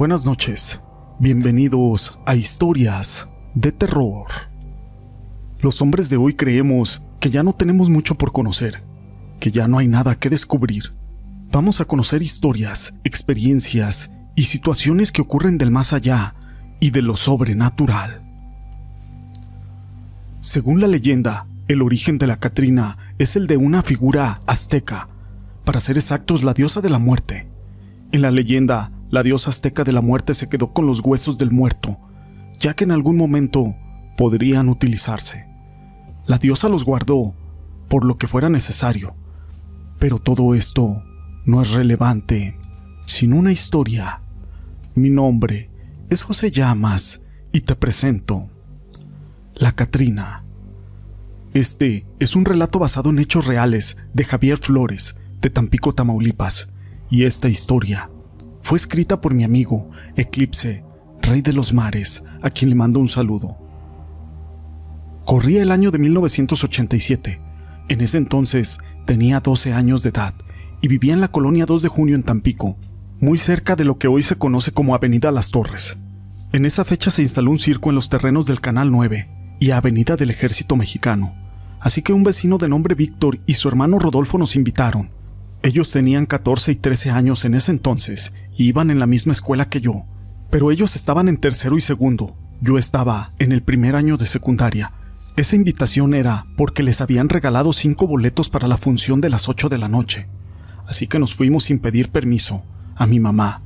Buenas noches, bienvenidos a Historias de Terror. Los hombres de hoy creemos que ya no tenemos mucho por conocer, que ya no hay nada que descubrir. Vamos a conocer historias, experiencias y situaciones que ocurren del más allá y de lo sobrenatural. Según la leyenda, el origen de la Catrina es el de una figura azteca, para ser exactos la diosa de la muerte. En la leyenda, la diosa azteca de la muerte se quedó con los huesos del muerto, ya que en algún momento podrían utilizarse. La diosa los guardó por lo que fuera necesario, pero todo esto no es relevante sin una historia. Mi nombre es José Llamas y te presento La Catrina. Este es un relato basado en hechos reales de Javier Flores, de Tampico, Tamaulipas, y esta historia fue escrita por mi amigo Eclipse, rey de los mares, a quien le mando un saludo. Corría el año de 1987. En ese entonces tenía 12 años de edad y vivía en la colonia 2 de junio en Tampico, muy cerca de lo que hoy se conoce como Avenida Las Torres. En esa fecha se instaló un circo en los terrenos del Canal 9 y Avenida del Ejército Mexicano, así que un vecino de nombre Víctor y su hermano Rodolfo nos invitaron. Ellos tenían 14 y 13 años en ese entonces y iban en la misma escuela que yo, pero ellos estaban en tercero y segundo. Yo estaba en el primer año de secundaria. Esa invitación era porque les habían regalado cinco boletos para la función de las 8 de la noche. Así que nos fuimos sin pedir permiso a mi mamá.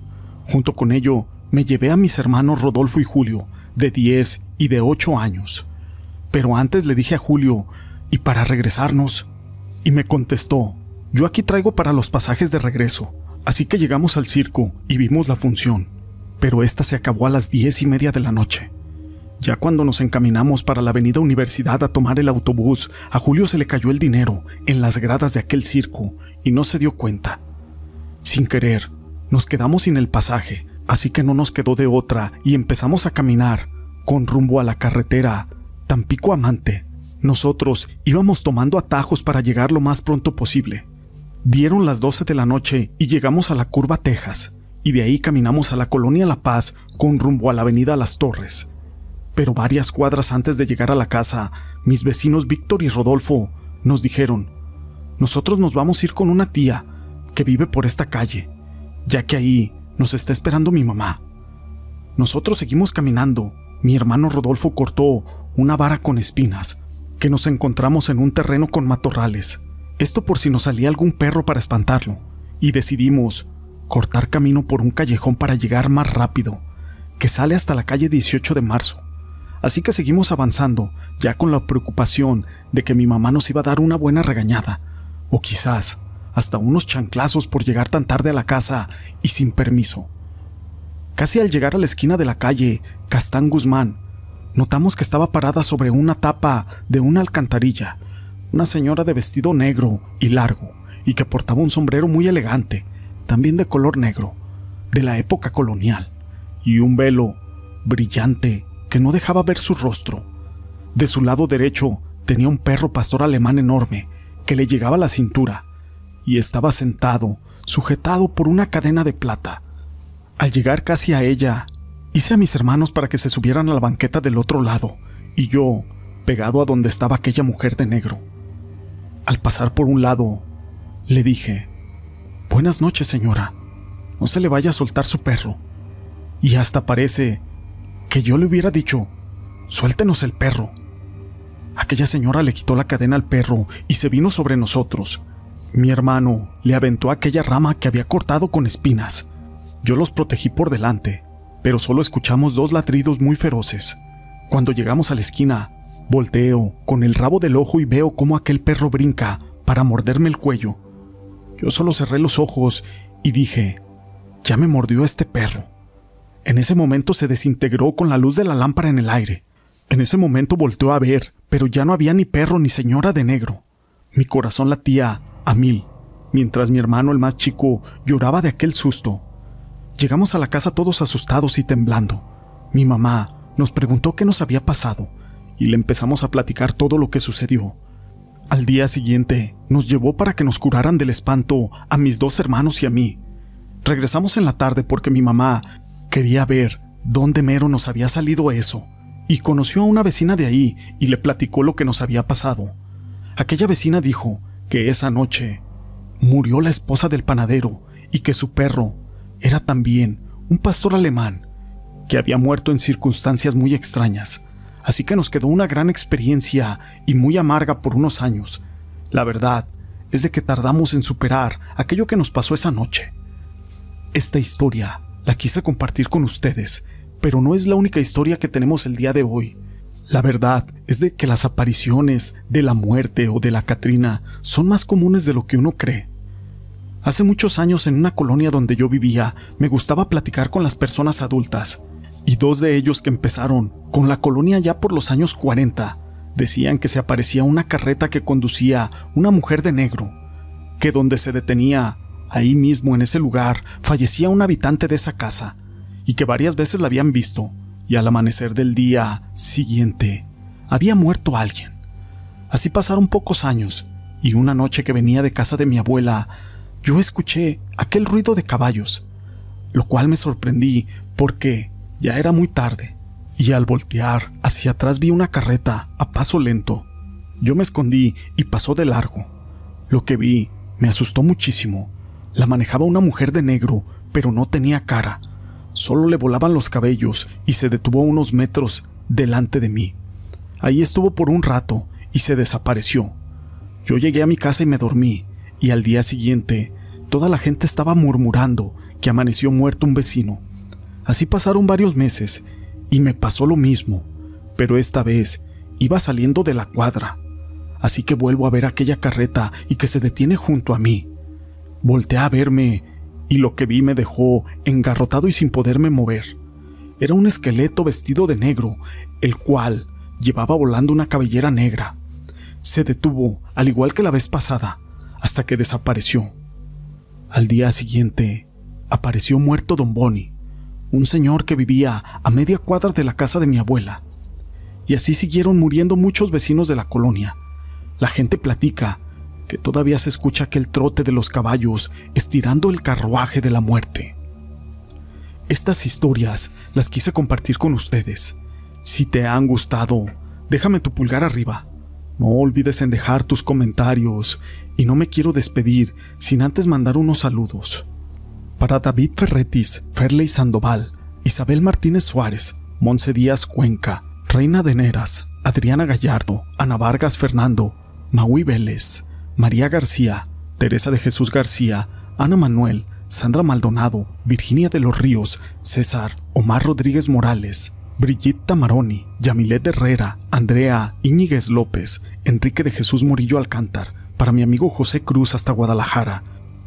Junto con ello, me llevé a mis hermanos Rodolfo y Julio, de 10 y de 8 años. Pero antes le dije a Julio, ¿y para regresarnos? Y me contestó, yo aquí traigo para los pasajes de regreso, así que llegamos al circo y vimos la función, pero esta se acabó a las diez y media de la noche. Ya cuando nos encaminamos para la avenida Universidad a tomar el autobús, a Julio se le cayó el dinero en las gradas de aquel circo y no se dio cuenta. Sin querer, nos quedamos sin el pasaje, así que no nos quedó de otra y empezamos a caminar con rumbo a la carretera Tampico Amante. Nosotros íbamos tomando atajos para llegar lo más pronto posible. Dieron las 12 de la noche y llegamos a la curva Texas, y de ahí caminamos a la colonia La Paz con rumbo a la avenida Las Torres. Pero varias cuadras antes de llegar a la casa, mis vecinos Víctor y Rodolfo nos dijeron, nosotros nos vamos a ir con una tía que vive por esta calle, ya que ahí nos está esperando mi mamá. Nosotros seguimos caminando. Mi hermano Rodolfo cortó una vara con espinas, que nos encontramos en un terreno con matorrales. Esto por si nos salía algún perro para espantarlo, y decidimos cortar camino por un callejón para llegar más rápido, que sale hasta la calle 18 de marzo. Así que seguimos avanzando, ya con la preocupación de que mi mamá nos iba a dar una buena regañada, o quizás hasta unos chanclazos por llegar tan tarde a la casa y sin permiso. Casi al llegar a la esquina de la calle Castán Guzmán, notamos que estaba parada sobre una tapa de una alcantarilla una señora de vestido negro y largo, y que portaba un sombrero muy elegante, también de color negro, de la época colonial, y un velo brillante que no dejaba ver su rostro. De su lado derecho tenía un perro pastor alemán enorme que le llegaba a la cintura, y estaba sentado, sujetado por una cadena de plata. Al llegar casi a ella, hice a mis hermanos para que se subieran a la banqueta del otro lado, y yo, pegado a donde estaba aquella mujer de negro. Al pasar por un lado, le dije, Buenas noches, señora. No se le vaya a soltar su perro. Y hasta parece que yo le hubiera dicho, Suéltenos el perro. Aquella señora le quitó la cadena al perro y se vino sobre nosotros. Mi hermano le aventó aquella rama que había cortado con espinas. Yo los protegí por delante, pero solo escuchamos dos ladridos muy feroces. Cuando llegamos a la esquina, Volteo con el rabo del ojo y veo cómo aquel perro brinca para morderme el cuello. Yo solo cerré los ojos y dije, ya me mordió este perro. En ese momento se desintegró con la luz de la lámpara en el aire. En ese momento volteó a ver, pero ya no había ni perro ni señora de negro. Mi corazón latía a mil, mientras mi hermano el más chico lloraba de aquel susto. Llegamos a la casa todos asustados y temblando. Mi mamá nos preguntó qué nos había pasado y le empezamos a platicar todo lo que sucedió. Al día siguiente, nos llevó para que nos curaran del espanto a mis dos hermanos y a mí. Regresamos en la tarde porque mi mamá Quería ver dónde mero nos había salido eso, y conoció a una vecina de ahí y le platicó lo que nos había pasado. Aquella vecina dijo que esa noche murió la esposa del panadero y que su perro era también un pastor alemán que había muerto en circunstancias muy extrañas. Así que nos quedó una gran experiencia y muy amarga por unos años. La verdad es de que tardamos en superar aquello que nos pasó esa noche. Esta historia la quise compartir con ustedes, pero no es la única historia que tenemos el día de hoy. La verdad es de que las apariciones de la muerte o de la Catrina son más comunes de lo que uno cree. Hace muchos años en una colonia donde yo vivía, me gustaba platicar con las personas adultas, y dos de ellos que empezaron con la colonia ya por los años 40 decían que se aparecía una carreta que conducía una mujer de negro, que donde se detenía, ahí mismo en ese lugar, fallecía un habitante de esa casa, y que varias veces la habían visto, y al amanecer del día siguiente había muerto alguien. Así pasaron pocos años, y una noche que venía de casa de mi abuela, yo escuché aquel ruido de caballos, lo cual me sorprendí porque ya era muy tarde, y al voltear hacia atrás vi una carreta a paso lento. Yo me escondí y pasó de largo. Lo que vi me asustó muchísimo. La manejaba una mujer de negro, pero no tenía cara. Solo le volaban los cabellos y se detuvo unos metros delante de mí. Ahí estuvo por un rato y se desapareció. Yo llegué a mi casa y me dormí, y al día siguiente toda la gente estaba murmurando que amaneció muerto un vecino. Así pasaron varios meses y me pasó lo mismo, pero esta vez iba saliendo de la cuadra. Así que vuelvo a ver aquella carreta y que se detiene junto a mí. Volteé a verme y lo que vi me dejó engarrotado y sin poderme mover. Era un esqueleto vestido de negro, el cual llevaba volando una cabellera negra. Se detuvo, al igual que la vez pasada, hasta que desapareció. Al día siguiente, apareció muerto don Bonnie, un señor que vivía a media cuadra de la casa de mi abuela. Y así siguieron muriendo muchos vecinos de la colonia. La gente platica que todavía se escucha aquel trote de los caballos estirando el carruaje de la muerte. Estas historias las quise compartir con ustedes. Si te han gustado, déjame tu pulgar arriba. No olvides en dejar tus comentarios y no me quiero despedir sin antes mandar unos saludos para David Ferretis, Ferley Sandoval, Isabel Martínez Suárez, Monse Díaz Cuenca, Reina de Neras, Adriana Gallardo, Ana Vargas Fernando, Maui Vélez, María García, Teresa de Jesús García, Ana Manuel, Sandra Maldonado, Virginia de los Ríos, César, Omar Rodríguez Morales, Brigitte Maroni, Yamilet Herrera, Andrea Íñiguez López, Enrique de Jesús Murillo Alcántar, para mi amigo José Cruz hasta Guadalajara,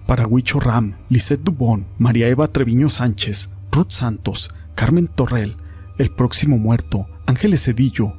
para Huicho Ram, Lisette Dubón, María Eva Treviño Sánchez, Ruth Santos, Carmen Torrel, El Próximo Muerto, Ángeles Cedillo,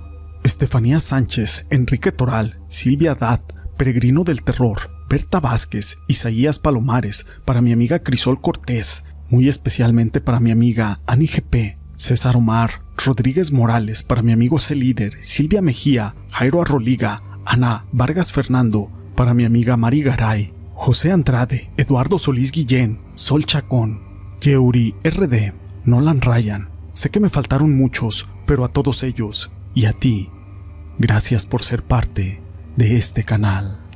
Estefanía Sánchez, Enrique Toral, Silvia Dad, Peregrino del Terror, Berta Vázquez, Isaías Palomares, para mi amiga Crisol Cortés, muy especialmente para mi amiga Ani GP, César Omar, Rodríguez Morales, para mi amigo C. Líder, Silvia Mejía, Jairo Arroliga, Ana Vargas Fernando, para mi amiga Mari Garay, José Andrade, Eduardo Solís Guillén, Sol Chacón, Yeuri RD, Nolan Ryan. Sé que me faltaron muchos, pero a todos ellos y a ti, gracias por ser parte de este canal.